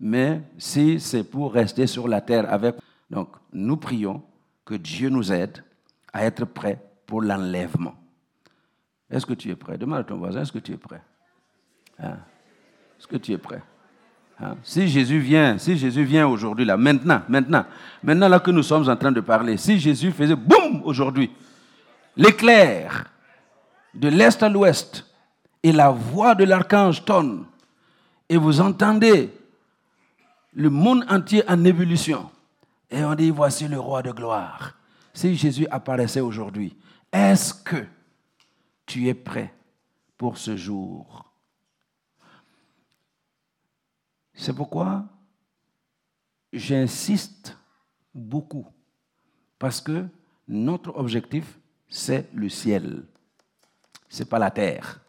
Mais si c'est pour rester sur la terre avec... Donc, nous prions que Dieu nous aide à être prêts pour l'enlèvement. Est-ce que tu es prêt? Demande à ton voisin, est-ce que tu es prêt? Hein? Est-ce que tu es prêt? Hein? Si Jésus vient, si Jésus vient aujourd'hui, là, maintenant, maintenant, maintenant là que nous sommes en train de parler, si Jésus faisait boum aujourd'hui, l'éclair de l'est à l'ouest et la voix de l'archange tonne, et vous entendez le monde entier en ébullition, et on dit, voici le roi de gloire. Si Jésus apparaissait aujourd'hui, est-ce que tu es prêt pour ce jour? C'est pourquoi j'insiste beaucoup, parce que notre objectif, c'est le ciel, ce n'est pas la terre.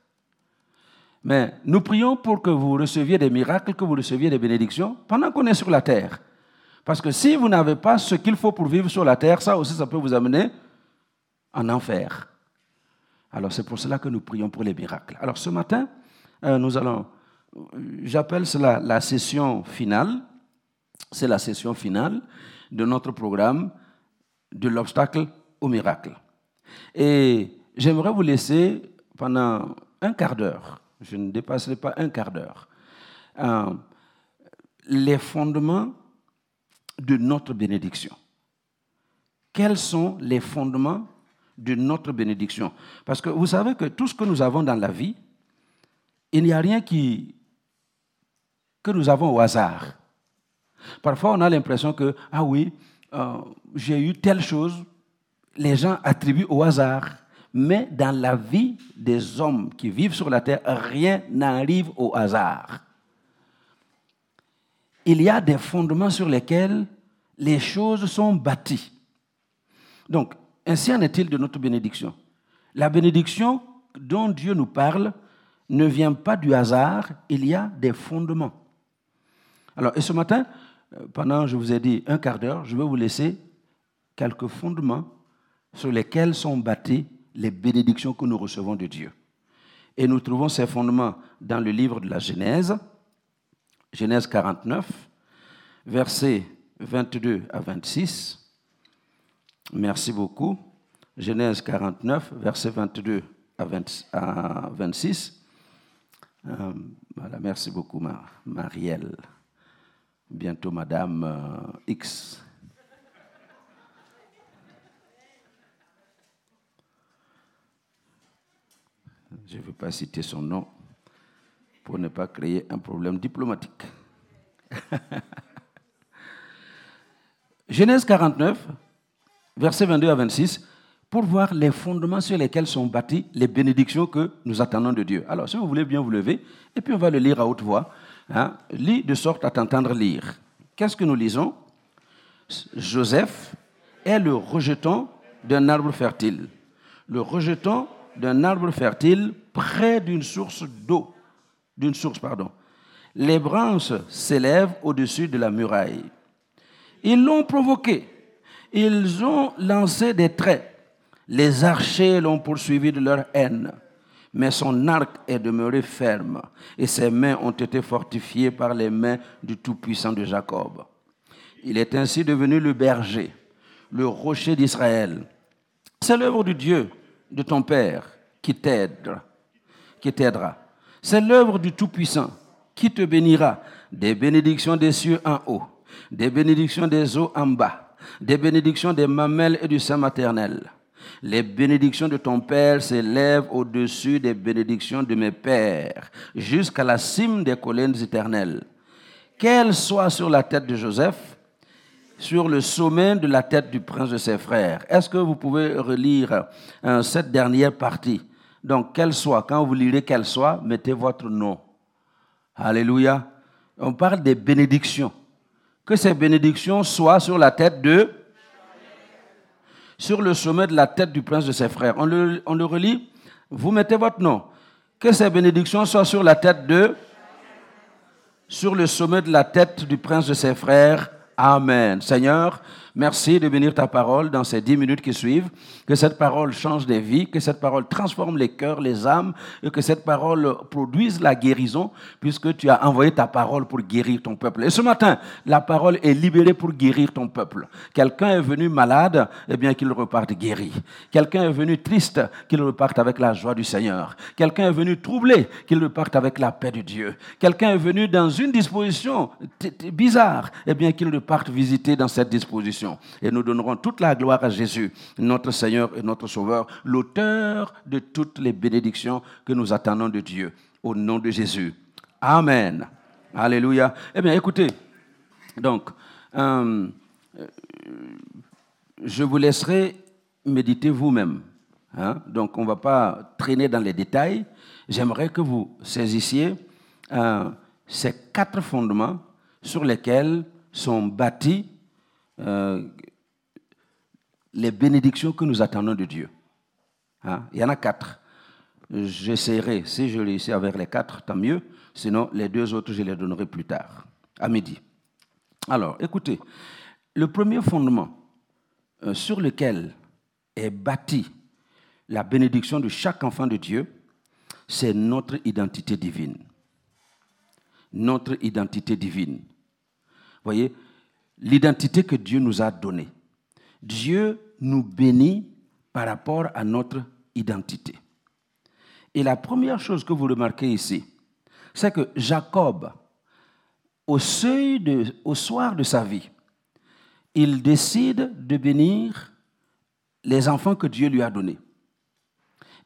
Mais nous prions pour que vous receviez des miracles, que vous receviez des bénédictions pendant qu'on est sur la terre. Parce que si vous n'avez pas ce qu'il faut pour vivre sur la terre, ça aussi, ça peut vous amener en enfer. Alors c'est pour cela que nous prions pour les miracles. Alors ce matin, euh, nous allons, j'appelle cela la session finale. C'est la session finale de notre programme de l'obstacle au miracle. Et j'aimerais vous laisser pendant un quart d'heure, je ne dépasserai pas un quart d'heure, euh, les fondements de notre bénédiction. Quels sont les fondements de notre bénédiction? Parce que vous savez que tout ce que nous avons dans la vie, il n'y a rien qui, que nous avons au hasard. Parfois, on a l'impression que, ah oui, euh, j'ai eu telle chose, les gens attribuent au hasard. Mais dans la vie des hommes qui vivent sur la terre, rien n'arrive au hasard il y a des fondements sur lesquels les choses sont bâties. Donc, ainsi en est-il de notre bénédiction. La bénédiction dont Dieu nous parle ne vient pas du hasard, il y a des fondements. Alors, et ce matin, euh, pendant, je vous ai dit, un quart d'heure, je vais vous laisser quelques fondements sur lesquels sont bâties les bénédictions que nous recevons de Dieu. Et nous trouvons ces fondements dans le livre de la Genèse, Genèse 49, versets 22 à 26. Merci beaucoup. Genèse 49, versets 22 à, 26. Euh, voilà, merci beaucoup, Marielle. Bientôt, Madame euh, X. Je ne veux pas citer son nom pour ne pas créer un problème diplomatique. Genèse 49, versets 22 à 26, pour voir les fondements sur lesquels sont bâties les bénédictions que nous attendons de Dieu. Alors, si vous voulez bien vous lever, et puis on va le lire à haute voix. Hein, lis de sorte à t'entendre lire. Qu'est-ce que nous lisons? Joseph est le rejeton d'un arbre fertile. Le rejeton d'un arbre fertile près d'une source d'eau d'une source, pardon. Les branches s'élèvent au-dessus de la muraille. Ils l'ont provoqué. Ils ont lancé des traits. Les archers l'ont poursuivi de leur haine. Mais son arc est demeuré ferme et ses mains ont été fortifiées par les mains du Tout-Puissant de Jacob. Il est ainsi devenu le berger, le rocher d'Israël. C'est l'œuvre du Dieu de ton Père qui t'aide, qui t'aidera. C'est l'œuvre du Tout-Puissant qui te bénira des bénédictions des cieux en haut, des bénédictions des eaux en bas, des bénédictions des mamelles et du sein maternel. Les bénédictions de ton Père s'élèvent au-dessus des bénédictions de mes pères, jusqu'à la cime des collines éternelles. Qu'elles soient sur la tête de Joseph, sur le sommet de la tête du prince de ses frères. Est-ce que vous pouvez relire euh, cette dernière partie? Donc, qu'elle soit, quand vous lirez qu'elle soit, mettez votre nom. Alléluia. On parle des bénédictions. Que ces bénédictions soient sur la tête de... Sur le sommet de la tête du prince de ses frères. On le, on le relit. Vous mettez votre nom. Que ces bénédictions soient sur la tête de... Sur le sommet de la tête du prince de ses frères. Amen. Seigneur, Merci de bénir ta parole dans ces dix minutes qui suivent. Que cette parole change des vies, que cette parole transforme les cœurs, les âmes, et que cette parole produise la guérison, puisque tu as envoyé ta parole pour guérir ton peuple. Et ce matin, la parole est libérée pour guérir ton peuple. Quelqu'un est venu malade, eh bien qu'il reparte guéri. Quelqu'un est venu triste, qu'il reparte avec la joie du Seigneur. Quelqu'un est venu troublé, qu'il reparte avec la paix de Dieu. Quelqu'un est venu dans une disposition bizarre, eh bien qu'il reparte visiter dans cette disposition. Et nous donnerons toute la gloire à Jésus, notre Seigneur et notre Sauveur, l'auteur de toutes les bénédictions que nous attendons de Dieu. Au nom de Jésus. Amen. Alléluia. Eh bien, écoutez, donc, euh, je vous laisserai méditer vous-même. Hein. Donc, on ne va pas traîner dans les détails. J'aimerais que vous saisissiez euh, ces quatre fondements sur lesquels sont bâtis euh, les bénédictions que nous attendons de Dieu. Hein? Il y en a quatre. J'essaierai, si je réussis avec les quatre, tant mieux. Sinon, les deux autres, je les donnerai plus tard, à midi. Alors, écoutez, le premier fondement euh, sur lequel est bâtie la bénédiction de chaque enfant de Dieu, c'est notre identité divine. Notre identité divine. Vous voyez, l'identité que Dieu nous a donnée. Dieu nous bénit par rapport à notre identité. Et la première chose que vous remarquez ici, c'est que Jacob, au, seuil de, au soir de sa vie, il décide de bénir les enfants que Dieu lui a donnés.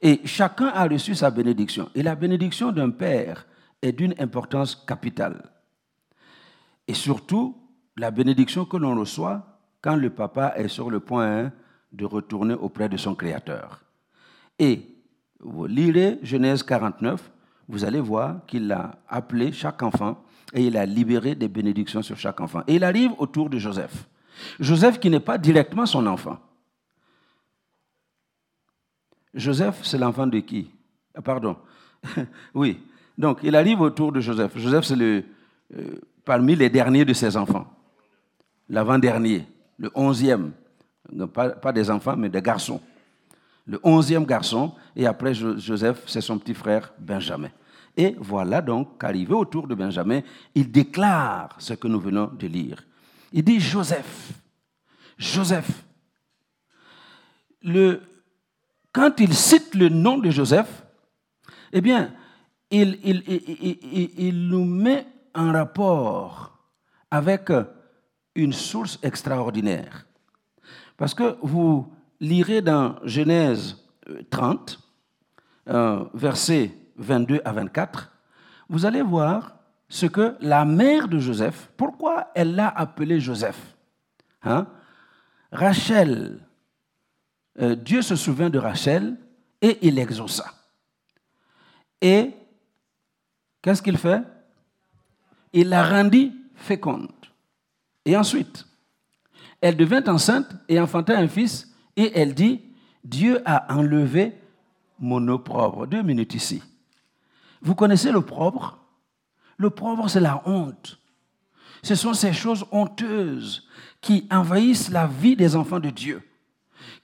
Et chacun a reçu sa bénédiction. Et la bénédiction d'un père est d'une importance capitale. Et surtout, la bénédiction que l'on reçoit quand le papa est sur le point de retourner auprès de son Créateur. Et vous lirez Genèse 49, vous allez voir qu'il a appelé chaque enfant et il a libéré des bénédictions sur chaque enfant. Et il arrive autour de Joseph. Joseph qui n'est pas directement son enfant. Joseph, c'est l'enfant de qui? Ah, Pardon. oui. Donc, il arrive autour de Joseph. Joseph, c'est le, euh, parmi les derniers de ses enfants l'avant-dernier, le onzième, pas, des enfants, mais des garçons. Le onzième garçon, et après Joseph, c'est son petit frère Benjamin. Et voilà donc qu'arrivé autour de Benjamin, il déclare ce que nous venons de lire. Il dit Joseph, Joseph. Le, quand il cite le nom de Joseph, eh bien, il nous met en rapport avec une source extraordinaire. Parce que vous lirez dans Genèse 30, euh, euh, versets 22 à 24, vous allez voir ce que la mère de Joseph, pourquoi elle l'a appelé Joseph. Hein? Rachel, euh, Dieu se souvint de Rachel et il l'exauça. Et qu'est-ce qu'il fait? Il la rendit féconde. Et ensuite, elle devint enceinte et enfanta un fils, et elle dit, Dieu a enlevé mon opprobre. Deux minutes ici. Vous connaissez l'opprobre? L'opprobre, c'est la honte. Ce sont ces choses honteuses qui envahissent la vie des enfants de Dieu.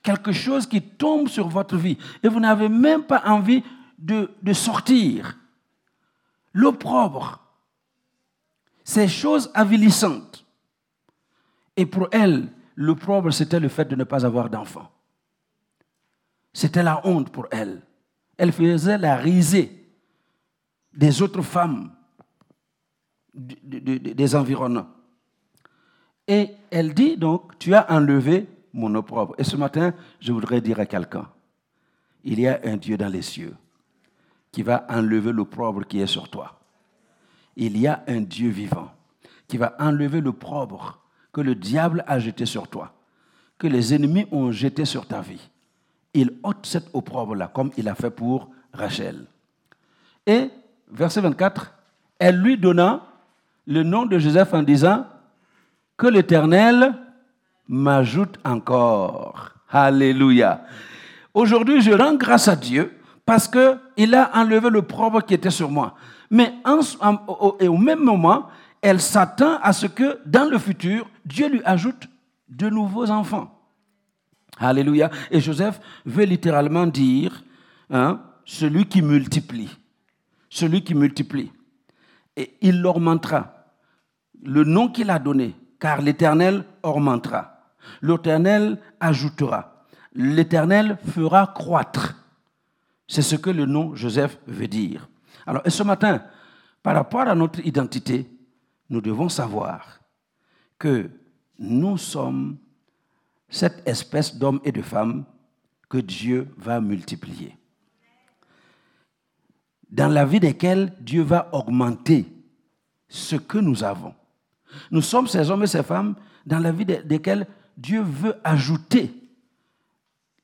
Quelque chose qui tombe sur votre vie et vous n'avez même pas envie de, de sortir. L'opprobre, ces choses avilissantes. Et pour elle, le problème, c'était le fait de ne pas avoir d'enfant. C'était la honte pour elle. Elle faisait la risée des autres femmes des environnants. Et elle dit donc, tu as enlevé mon opprobre. Et ce matin, je voudrais dire à quelqu'un, il y a un Dieu dans les cieux qui va enlever l'opprobre qui est sur toi. Il y a un Dieu vivant qui va enlever l'opprobre que le diable a jeté sur toi, que les ennemis ont jeté sur ta vie. Il ôte cette opprobre-là, comme il a fait pour Rachel. Et, verset 24, elle lui donna le nom de Joseph en disant, que l'Éternel m'ajoute encore. Alléluia. Aujourd'hui, je rends grâce à Dieu parce qu'il a enlevé le qui était sur moi. Mais et au même moment, elle s'attend à ce que dans le futur, Dieu lui ajoute de nouveaux enfants. Alléluia. Et Joseph veut littéralement dire hein, celui qui multiplie. Celui qui multiplie. Et il augmentera le nom qu'il a donné, car l'Éternel augmentera. L'Éternel ajoutera. L'Éternel fera croître. C'est ce que le nom Joseph veut dire. Alors, et ce matin, par rapport à notre identité, nous devons savoir que nous sommes cette espèce d'hommes et de femmes que Dieu va multiplier. Dans la vie desquels Dieu va augmenter ce que nous avons. Nous sommes ces hommes et ces femmes dans la vie desquels Dieu veut ajouter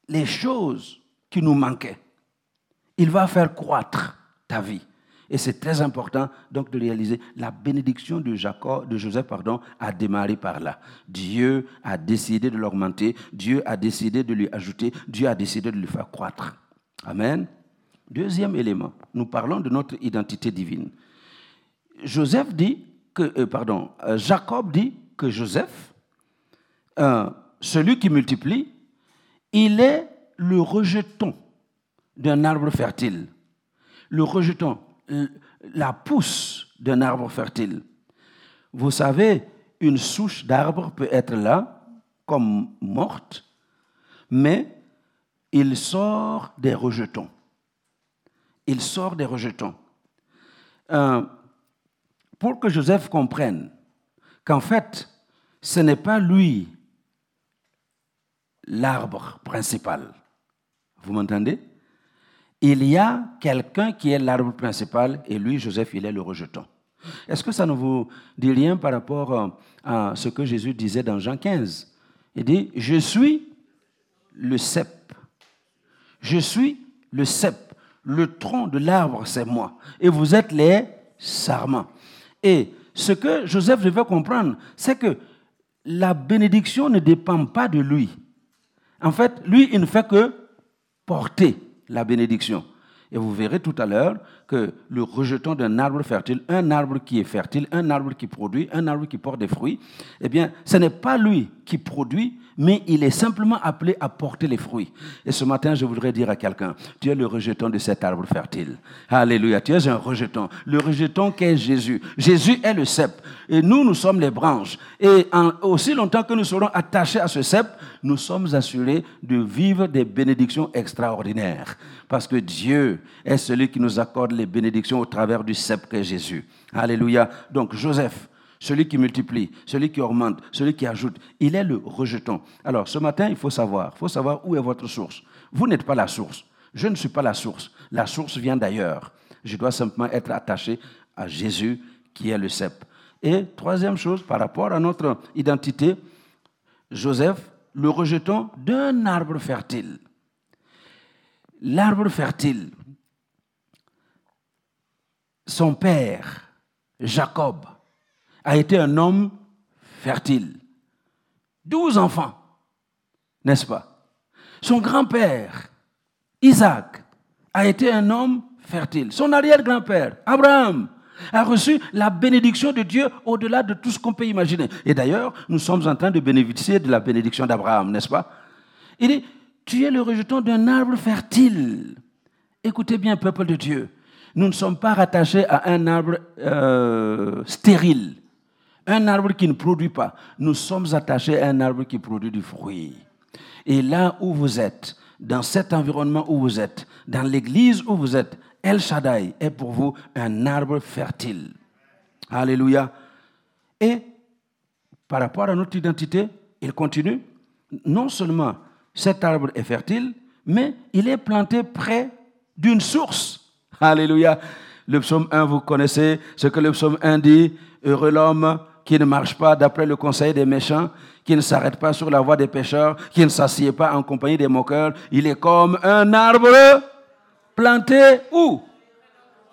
les choses qui nous manquaient. Il va faire croître ta vie. Et c'est très important donc de réaliser la bénédiction de, Jacob, de Joseph pardon, a démarré par là. Dieu a décidé de l'augmenter, Dieu a décidé de lui ajouter, Dieu a décidé de lui faire croître. Amen. Deuxième élément, nous parlons de notre identité divine. Joseph dit que, euh, pardon, euh, Jacob dit que Joseph, euh, celui qui multiplie, il est le rejeton d'un arbre fertile. Le rejeton, la pousse d'un arbre fertile. Vous savez, une souche d'arbre peut être là, comme morte, mais il sort des rejetons. Il sort des rejetons. Euh, pour que Joseph comprenne qu'en fait, ce n'est pas lui l'arbre principal. Vous m'entendez? Il y a quelqu'un qui est l'arbre principal et lui, Joseph, il est le rejeton. Est-ce que ça ne vous dit rien par rapport euh, à ce que Jésus disait dans Jean 15 Il dit, je suis le cep. Je suis le cep. Le tronc de l'arbre, c'est moi. Et vous êtes les sarments. Et ce que Joseph devait comprendre, c'est que la bénédiction ne dépend pas de lui. En fait, lui, il ne fait que porter la bénédiction. Et vous verrez tout à l'heure que le rejeton d'un arbre fertile, un arbre qui est fertile, un arbre qui produit, un arbre qui porte des fruits, eh bien, ce n'est pas lui qui produit, mais il est simplement appelé à porter les fruits. Et ce matin, je voudrais dire à quelqu'un, tu es le rejeton de cet arbre fertile. Alléluia, tu es un rejeton. Le rejeton qu'est Jésus. Jésus est le cep. Et nous, nous sommes les branches. Et aussi longtemps que nous serons attachés à ce cep, nous sommes assurés de vivre des bénédictions extraordinaires. Parce que Dieu est celui qui nous accorde les bénédictions au travers du cep qu'est Jésus. Alléluia. Donc Joseph, celui qui multiplie, celui qui augmente, celui qui ajoute, il est le rejeton. Alors ce matin, il faut savoir, faut savoir où est votre source. Vous n'êtes pas la source. Je ne suis pas la source. La source vient d'ailleurs. Je dois simplement être attaché à Jésus qui est le cep. Et troisième chose, par rapport à notre identité, Joseph, le rejeton d'un arbre fertile. L'arbre fertile, son père, Jacob, a été un homme fertile. Douze enfants, n'est-ce pas? Son grand-père, Isaac, a été un homme fertile. Son arrière-grand-père, Abraham, a reçu la bénédiction de Dieu au-delà de tout ce qu'on peut imaginer. Et d'ailleurs, nous sommes en train de bénéficier de la bénédiction d'Abraham, n'est-ce pas? Il dit, tu es le rejeton d'un arbre fertile. Écoutez bien, peuple de Dieu, nous ne sommes pas rattachés à un arbre euh, stérile, un arbre qui ne produit pas. Nous sommes attachés à un arbre qui produit du fruit. Et là où vous êtes, dans cet environnement où vous êtes, dans l'église où vous êtes, El Shaddai est pour vous un arbre fertile. Alléluia. Et par rapport à notre identité, il continue. Non seulement cet arbre est fertile, mais il est planté près d'une source. Alléluia. Le psaume 1, vous connaissez ce que le psaume 1 dit. Heureux l'homme qui ne marche pas d'après le conseil des méchants, qui ne s'arrête pas sur la voie des pécheurs, qui ne s'assied pas en compagnie des moqueurs. Il est comme un arbre planté où?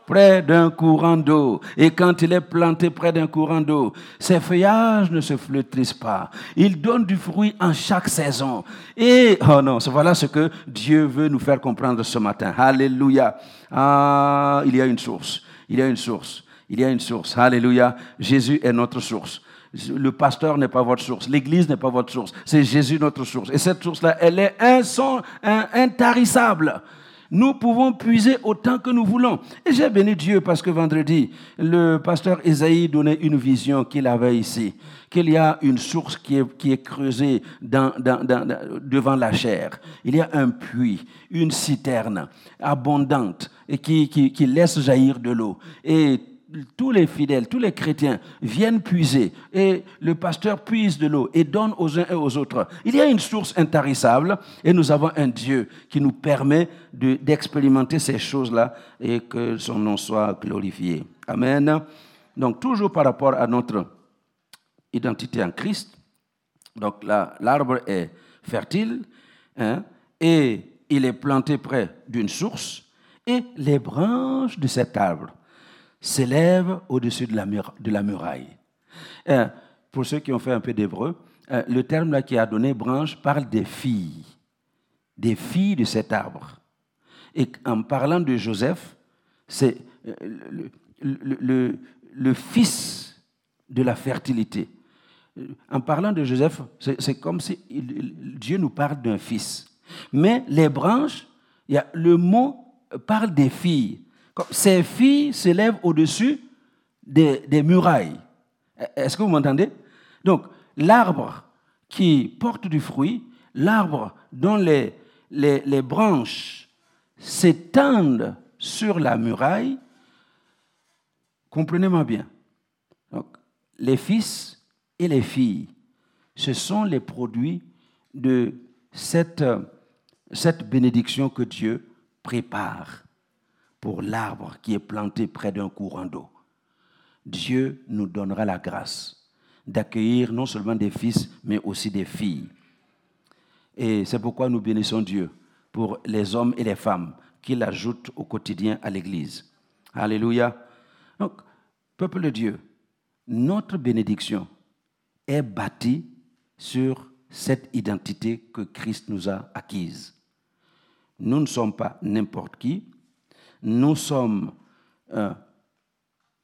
Près d'un courant d'eau. Et quand il est planté près d'un courant d'eau, ses feuillages ne se flétrissent pas. Il donne du fruit en chaque saison. Et, oh non, voilà ce que Dieu veut nous faire comprendre ce matin. Alléluia. Ah, il y a une source. Il y a une source. Il y a une source. Alléluia. Jésus est notre source. Le pasteur n'est pas votre source. L'Église n'est pas votre source. C'est Jésus notre source. Et cette source-là, elle est intarissable. Nous pouvons puiser autant que nous voulons. Et j'ai béni Dieu parce que vendredi, le pasteur Isaïe donnait une vision qu'il avait ici, qu'il y a une source qui est, qui est creusée dans, devant la chair. Il y a un puits, une citerne abondante et qui, qui, qui laisse jaillir de l'eau. Et tous les fidèles, tous les chrétiens viennent puiser et le pasteur puise de l'eau et donne aux uns et aux autres. Il y a une source intarissable et nous avons un Dieu qui nous permet d'expérimenter ces choses-là et que son nom soit glorifié. Amen. Donc toujours par rapport à notre identité en Christ, donc l'arbre est fertile hein, et il est planté près d'une source et les branches de cet arbre s'élève au-dessus de la, de la muraille. Euh, pour ceux qui ont fait un peu d'hébreu, euh, le terme là qui a donné branche parle des filles, des filles de cet arbre. Et en parlant de Joseph, c'est euh, le, le, fils de la fertilité. En parlant de Joseph, c'est comme si Dieu nous parle d'un fils. Mais les branches, y a, le mot parle des filles. Ces filles s'élèvent au-dessus des, murailles. Est-ce que vous m'entendez? Donc, l'arbre qui porte du fruit, l'arbre dont les, branches s'étendent sur la muraille, comprenez-moi bien. Donc, les fils et les filles, ce sont les produits de cette bénédiction que Dieu prépare pour l'arbre qui est planté près d'un courant d'eau. Dieu nous donnera la grâce d'accueillir non seulement des fils, mais aussi des filles. Et c'est pourquoi nous bénissons Dieu pour les hommes et les femmes qu'il ajoute au quotidien à l'Église. Alléluia. Donc, peuple de Dieu, notre bénédiction est bâtie sur cette identité que Christ nous a acquise. Nous ne sommes pas n'importe qui, nous sommes euh,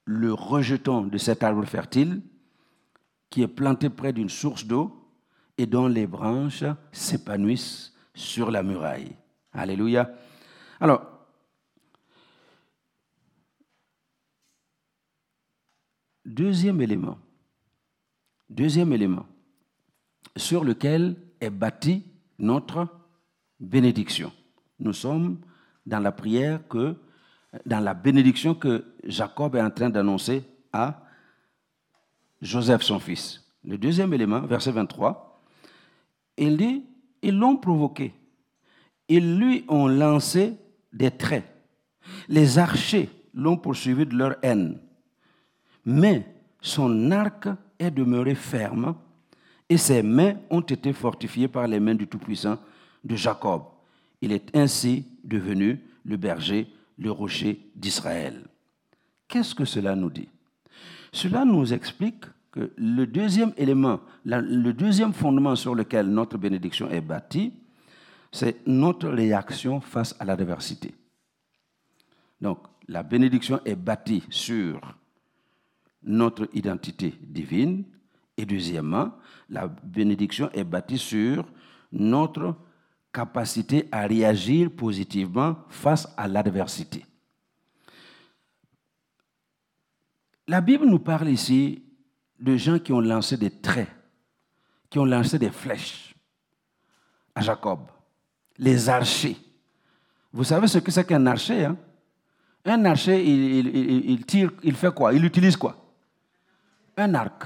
le rejeton de cet arbre fertile qui est planté près d'une source d'eau et dont les branches s'épanouissent sur la muraille. Alléluia. Alors, deuxième élément, deuxième élément sur lequel est bâtie notre bénédiction. Nous sommes dans la prière que dans la bénédiction que Jacob est en train d'annoncer à Joseph, son fils. Le deuxième élément, verset 23, il dit, ils l'ont provoqué, ils lui ont lancé des traits, les archers l'ont poursuivi de leur haine, mais son arc est demeuré ferme et ses mains ont été fortifiées par les mains du Tout-Puissant de Jacob. Il est ainsi devenu le berger le rocher d'Israël. Qu'est-ce que cela nous dit? Cela nous explique que le deuxième élément, le deuxième fondement sur lequel notre bénédiction est bâtie, c'est notre réaction face à l'adversité. Donc, la bénédiction est bâtie sur notre identité divine. Et deuxièmement, la bénédiction est bâtie sur notre capacité à réagir positivement face à l'adversité. La Bible nous parle ici de gens qui ont lancé des traits, qui ont lancé des flèches à Jacob, les archers. Vous savez ce que c'est qu'un archer hein? Un archer, il, tire, il fait quoi? Il utilise quoi? Un arc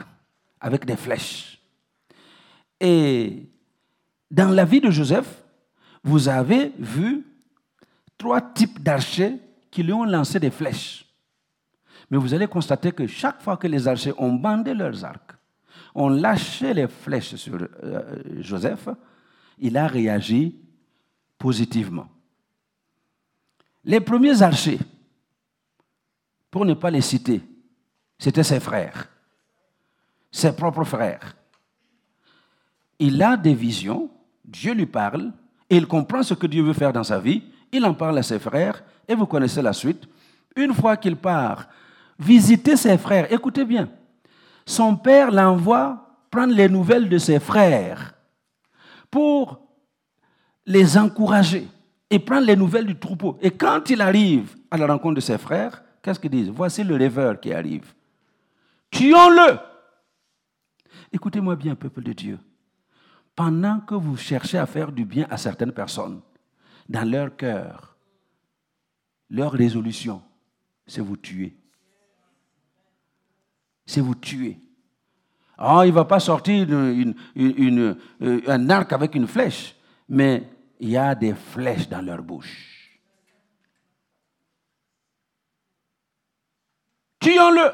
avec des flèches. Et dans la vie de Joseph, vous avez vu trois types d'archers qui lui ont lancé des flèches. Mais vous allez constater que chaque fois que les archers ont bandé leurs arcs, ont lâché les flèches sur euh, Joseph, il a réagi positivement. Les premiers archers, pour ne pas les citer, c'étaient ses frères, ses propres frères. Il a des visions, Dieu lui parle, il comprend ce que Dieu veut faire dans sa vie, il en parle à ses frères, et vous connaissez la suite. Une fois qu'il part visiter ses frères. Écoutez bien. Son père l'envoie prendre les nouvelles de ses frères pour les encourager et prendre les nouvelles du troupeau. Et quand il arrive à la rencontre de ses frères, qu'est-ce qu'ils disent? Voici le rêveur qui arrive. Tuons-le. Écoutez-moi bien, peuple de Dieu. Pendant que vous cherchez à faire du bien à certaines personnes, dans leur cœur, leur résolution, c'est vous tuer. C'est vous tuer. Oh, il ne va pas sortir euh, un arc avec une flèche, mais il y a des flèches dans leur bouche. Tuons-le.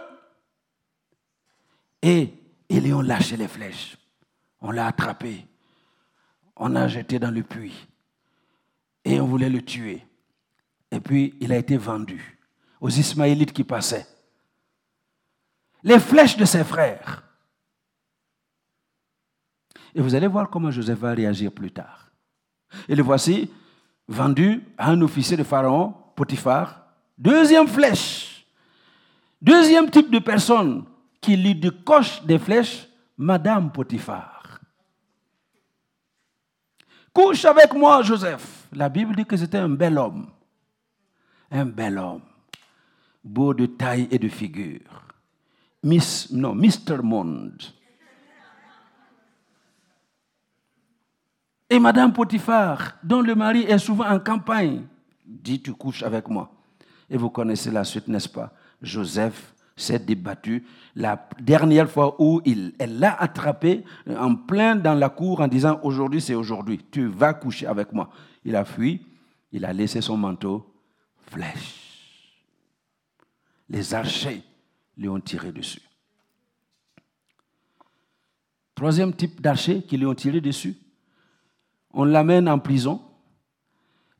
Et ils ont lâché les flèches. On l'a attrapé. On l'a jeté dans le puits. Et on voulait le tuer. Et puis, il a été vendu aux Ismaélites qui passaient. Les flèches de ses frères. Et vous allez voir comment Joseph va réagir plus tard. Et le voici vendu à un officier de Pharaon, Potiphar. Deuxième flèche. Deuxième type de personne qui lui décoche des flèches, Madame Potiphar. Couche avec moi, Joseph. La Bible dit que c'était un bel homme. Un bel homme. Beau de taille et de figure. Miss, non, Mr. Monde. Et Madame Potiphar, dont le mari est souvent en campagne, dit Tu couches avec moi. Et vous connaissez la suite, n'est-ce pas? Joseph s'est débattu. La dernière fois où il, elle l'a attrapé en plein dans la cour en disant Aujourd'hui, c'est aujourd'hui, tu vas coucher avec moi. Il a fui, il a laissé son manteau, flèche. Les archers lui ont tiré dessus. Troisième type d'archers qui lui ont tiré dessus, on l'amène en prison,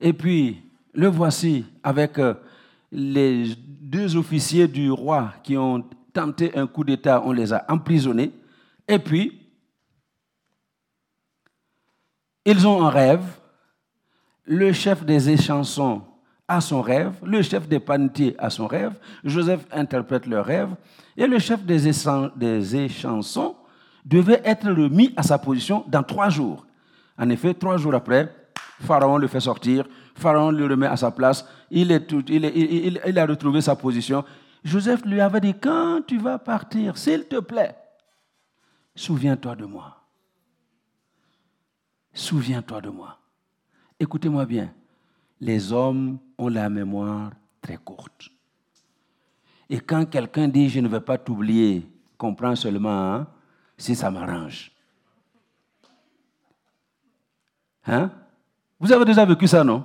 et puis le voici avec euh, les deux officiers du roi qui ont tenté un coup d'État, on les a emprisonnés, et puis ils ont un rêve, le chef des échansons a son rêve, le chef des panetiers a son rêve, Joseph interprète le rêve, et le chef des, échansons devait être remis à sa position dans trois jours. En effet, trois jours après, Pharaon le fait sortir, Pharaon le remet à sa place, il, est il, il, a retrouvé sa position. Joseph lui avait dit, quand tu vas partir, s'il te plaît, souviens-toi de moi. Souviens-toi de moi. Écoutez-moi bien, les hommes ont la mémoire très courte. Et quand quelqu'un dit, je ne vais pas t'oublier, comprends seulement hein, si ça m'arrange. Hein? Vous avez déjà vécu ça, non?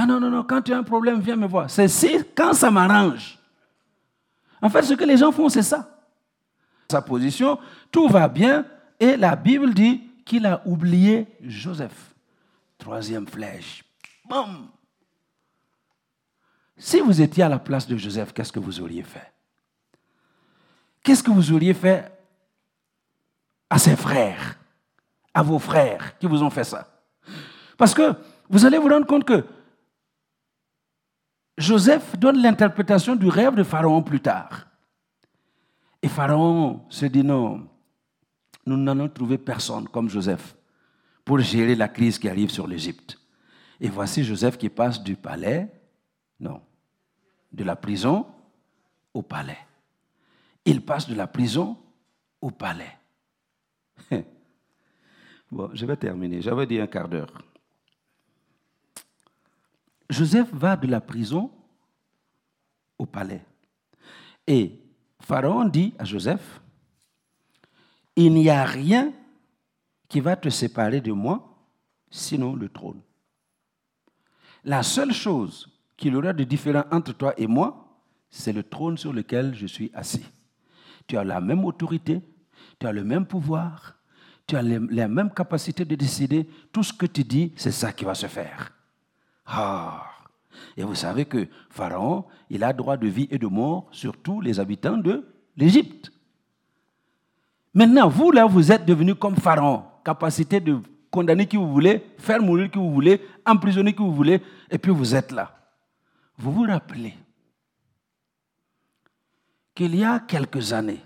Ah non, non, non, quand tu as un problème, viens me voir. C'est si, quand ça m'arrange. En fait, ce que les gens font, c'est ça. Sa position, tout va bien, et la Bible dit qu'il a oublié Joseph. Troisième flèche. Boum Si vous étiez à la place de Joseph, qu'est-ce que vous auriez fait? Qu'est-ce que vous auriez fait à ses frères, à vos frères qui vous ont fait ça? Parce que vous allez vous rendre compte que Joseph donne l'interprétation du rêve de Pharaon plus tard. Et Pharaon se dit non, nous n'allons trouver personne comme Joseph pour gérer la crise qui arrive sur l'Égypte. Et voici Joseph qui passe du palais, non, de la prison au palais. Il passe de la prison au palais. Bon, je vais terminer. J'avais dit un quart d'heure. Joseph va de la prison au palais. Et Pharaon dit à Joseph, il n'y a rien qui va te séparer de moi, sinon le trône. La seule chose qu'il y aura de différent entre toi et moi, c'est le trône sur lequel je suis assis. Tu as la même autorité, tu as le même pouvoir, tu as la même capacité de décider. Tout ce que tu dis, c'est ça qui va se faire. Ah. Et vous savez que Pharaon, il a droit de vie et de mort sur tous les habitants de l'Égypte. Maintenant, vous, là, vous êtes devenu comme Pharaon, capacité de condamner qui vous voulez, faire mourir qui vous voulez, emprisonner qui vous voulez, et puis vous êtes là. Vous vous rappelez qu'il y a quelques années,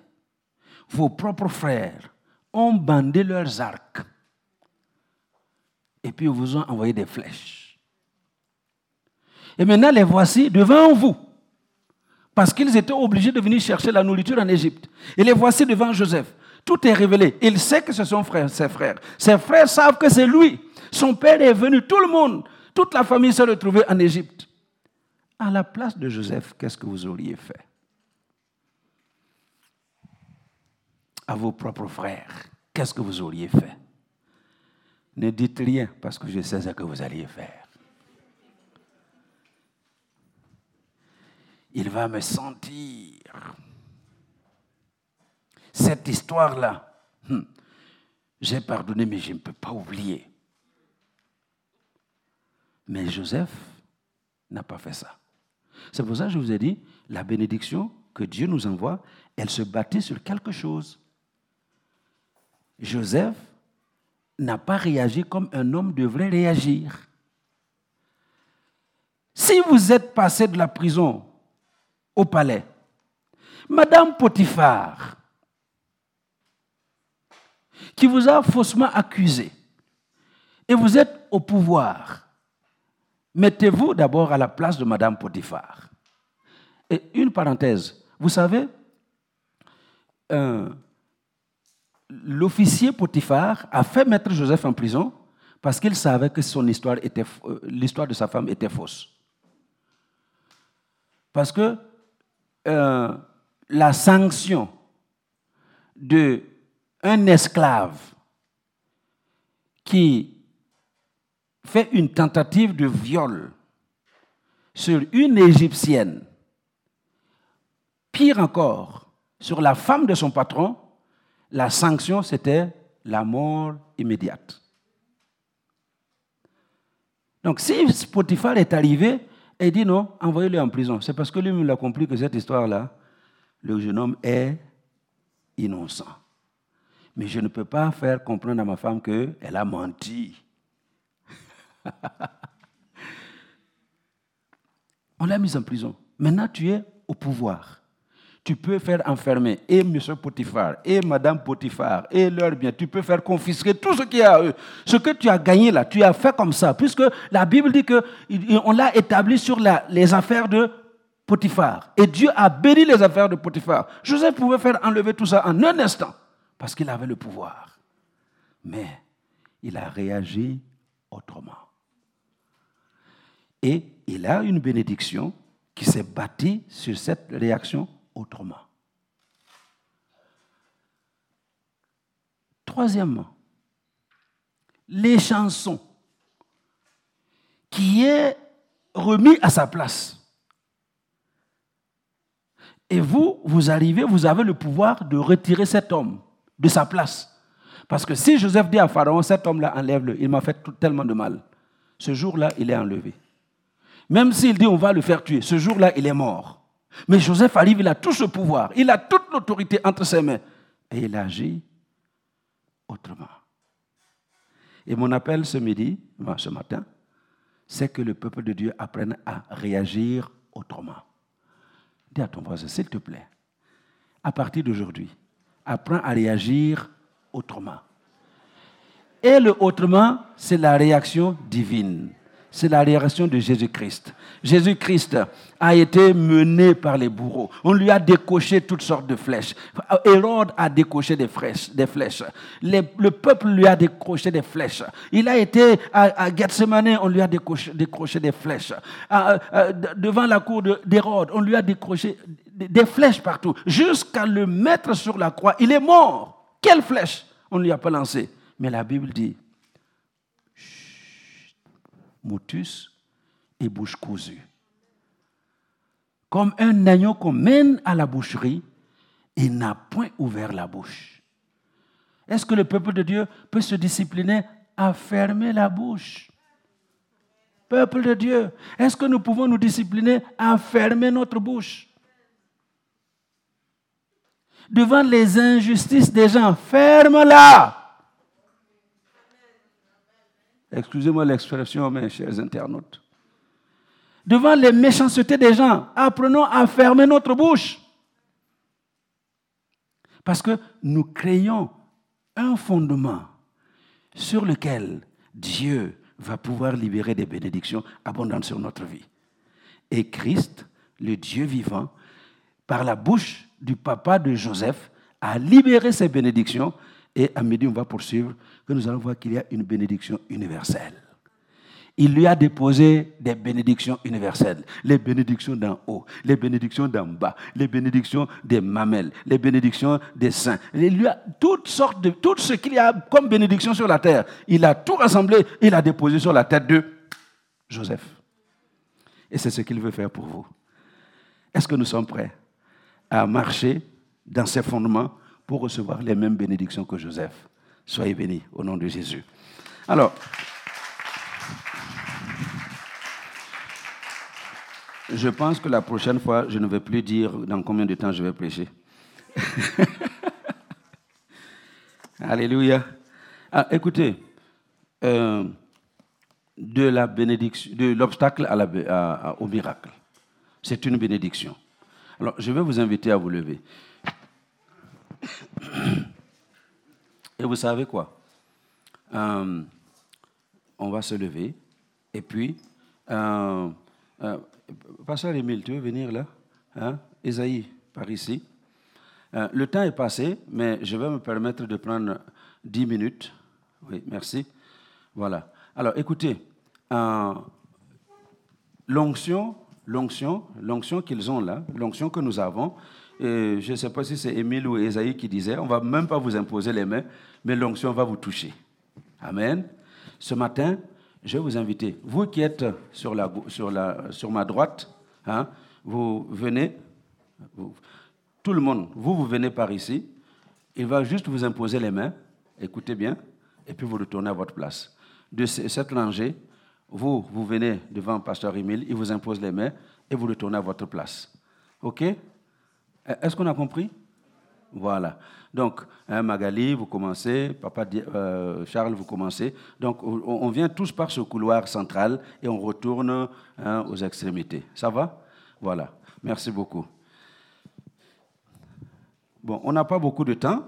vos propres frères ont bandé leurs arcs et puis vous ont envoyé des flèches. Et maintenant, les voici devant vous, parce qu'ils étaient obligés de venir chercher la nourriture en Égypte. Et les voici devant Joseph. Tout est révélé. Il sait que ce sont ses frères. Ses frères savent que c'est lui. Son père est venu, tout le monde, toute la famille s'est retrouvée en Égypte. À la place de Joseph, qu'est-ce que vous auriez fait? À vos propres frères, qu'est-ce que vous auriez fait? Ne dites rien parce que je sais ce que vous alliez faire. Il va me sentir. Cette histoire-là, hmm, j'ai pardonné, mais je ne peux pas oublier. Mais Joseph n'a pas fait ça. C'est pour ça que je vous ai dit, la bénédiction que Dieu nous envoie, elle se bâtit sur quelque chose. Joseph n'a pas réagi comme un homme devrait réagir. Si vous êtes passé de la prison au palais, Madame Potiphar, qui vous a faussement accusé, et vous êtes au pouvoir, Mettez-vous d'abord à la place de Madame Potiphar. Et une parenthèse, vous savez, euh, l'officier Potiphar a fait mettre Joseph en prison parce qu'il savait que son histoire était, euh, l'histoire de sa femme était fausse. Parce que euh, la sanction de un esclave qui fait une tentative de viol sur une Égyptienne, pire encore, sur la femme de son patron, la sanction, c'était la mort immédiate. Donc si Potiphar est arrivé et dit non, envoyez-le en prison, c'est parce que lui-même a compris que cette histoire-là, le jeune homme est innocent. Mais je ne peux pas faire comprendre à ma femme qu'elle a menti. On l'a mise en prison. Maintenant, tu es au pouvoir. Tu peux faire enfermer et M. Potiphar, et Mme Potiphar, et leur bien. Tu peux faire confisquer tout ce qu'il y a à eux. Ce que tu as gagné là, tu as fait comme ça. Puisque la Bible dit qu'on l'a établi sur les affaires de Potiphar. Et Dieu a béni les affaires de Potiphar. Joseph pouvait faire enlever tout ça en un instant. Parce qu'il avait le pouvoir. Mais il a réagi autrement. Et il a une bénédiction qui s'est bâtie sur cette réaction autrement. Troisièmement, les chansons qui est remis à sa place. Et vous, vous arrivez, vous avez le pouvoir de retirer cet homme de sa place. Parce que si Joseph dit à Pharaon, cet homme-là, enlève-le, il m'a fait tellement de mal. Ce jour-là, il est enlevé. Même s'il dit on va le faire tuer, ce jour-là, il est mort. Mais Joseph arrive, il a tout ce pouvoir, il a toute l'autorité entre ses mains. Et il agit autrement. Et mon appel ce midi, ce matin, c'est que le peuple de Dieu apprenne à réagir autrement. Dis à ton voisin, s'il te plaît, à partir d'aujourd'hui, apprends à réagir autrement. Et le autrement, c'est la réaction divine c'est la réaction de Jésus-Christ. Jésus-Christ a été mené par les bourreaux. On lui a décoché toutes sortes de flèches. Hérode a décoché des flèches. Le peuple lui a décroché des flèches. Il a été à, Gethsemane, on lui a décoché, des flèches. devant la cour d'Hérode, on lui a décroché des flèches partout. Jusqu'à le mettre sur la croix. Il est mort. Quelle flèche? On ne lui a pas lancé Mais la Bible dit motus et bouche cousue. Comme un agneau qu'on mène à la boucherie, il n'a point ouvert la bouche. Est-ce que le peuple de Dieu peut se discipliner à fermer la bouche? Peuple de Dieu, est-ce que nous pouvons nous discipliner à fermer notre bouche? Devant les injustices des gens, ferme-la Excusez-moi l'expression, mes chers internautes. Devant les méchancetés des gens, apprenons à fermer notre bouche. Parce que nous créons un fondement sur lequel Dieu va pouvoir libérer des bénédictions abondantes sur notre vie. Et Christ, le Dieu vivant, par la bouche du papa de Joseph, a libéré ces bénédictions. Et à midi, on va poursuivre, que nous allons voir qu'il y a une bénédiction universelle il lui a déposé des bénédictions universelles. Les bénédictions d'en haut, les bénédictions d'en bas, les bénédictions des mamelles, les bénédictions des saints. Il lui a toutes sortes de, tout ce qu'il y a comme bénédiction sur la terre. Il a tout rassemblé, il a déposé sur la tête de Joseph. Et c'est ce qu'il veut faire pour vous. Est-ce que nous sommes prêts à marcher dans ces fondements recevoir les mêmes bénédictions que Joseph Soyez bénis au nom de Jésus. Alors, Je pense que la prochaine fois, je ne vais plus dire dans combien de temps je vais prêcher. Alléluia. Ah, écoutez, euh, de la bénédiction, de l'obstacle au miracle, c'est une bénédiction. Alors, je vais vous inviter à vous lever. Et vous savez quoi? Euh, On va se lever et puis euh, Pasteur Émile, tu veux venir là? Hein? Esaïe, par ici. Euh, le temps est passé, mais je vais me permettre de prendre 10 minutes. Oui, merci. Voilà. Alors, écoutez, euh, l'onction, l'onction, l'onction qu'ils ont là, l'onction que nous avons, je ne sais pas si c'est Émile ou Esaïe qui disait, on ne va même pas vous imposer les mains, mais l'onction va vous toucher. Amen. Ce matin, je vais vous inviter. Vous qui êtes sur ma droite, hein, vous venez, tout le monde, vous, vous venez par ici. Il va juste vous imposer les mains, écoutez bien, et puis vous retournez à votre place. De cette rangée, vous, vous venez devant Pasteur Emile, il vous impose les mains et vous retournez à votre place. OK? Est-ce qu'on a compris? Voilà. Donc, hein, Magali, vous commencez, Papa euh, Charles, vous commencez. Donc, on, vient tous par ce couloir central et on retourne hein, aux extrémités. Ça va? Voilà. Merci beaucoup. Bon, on n'a pas beaucoup de temps.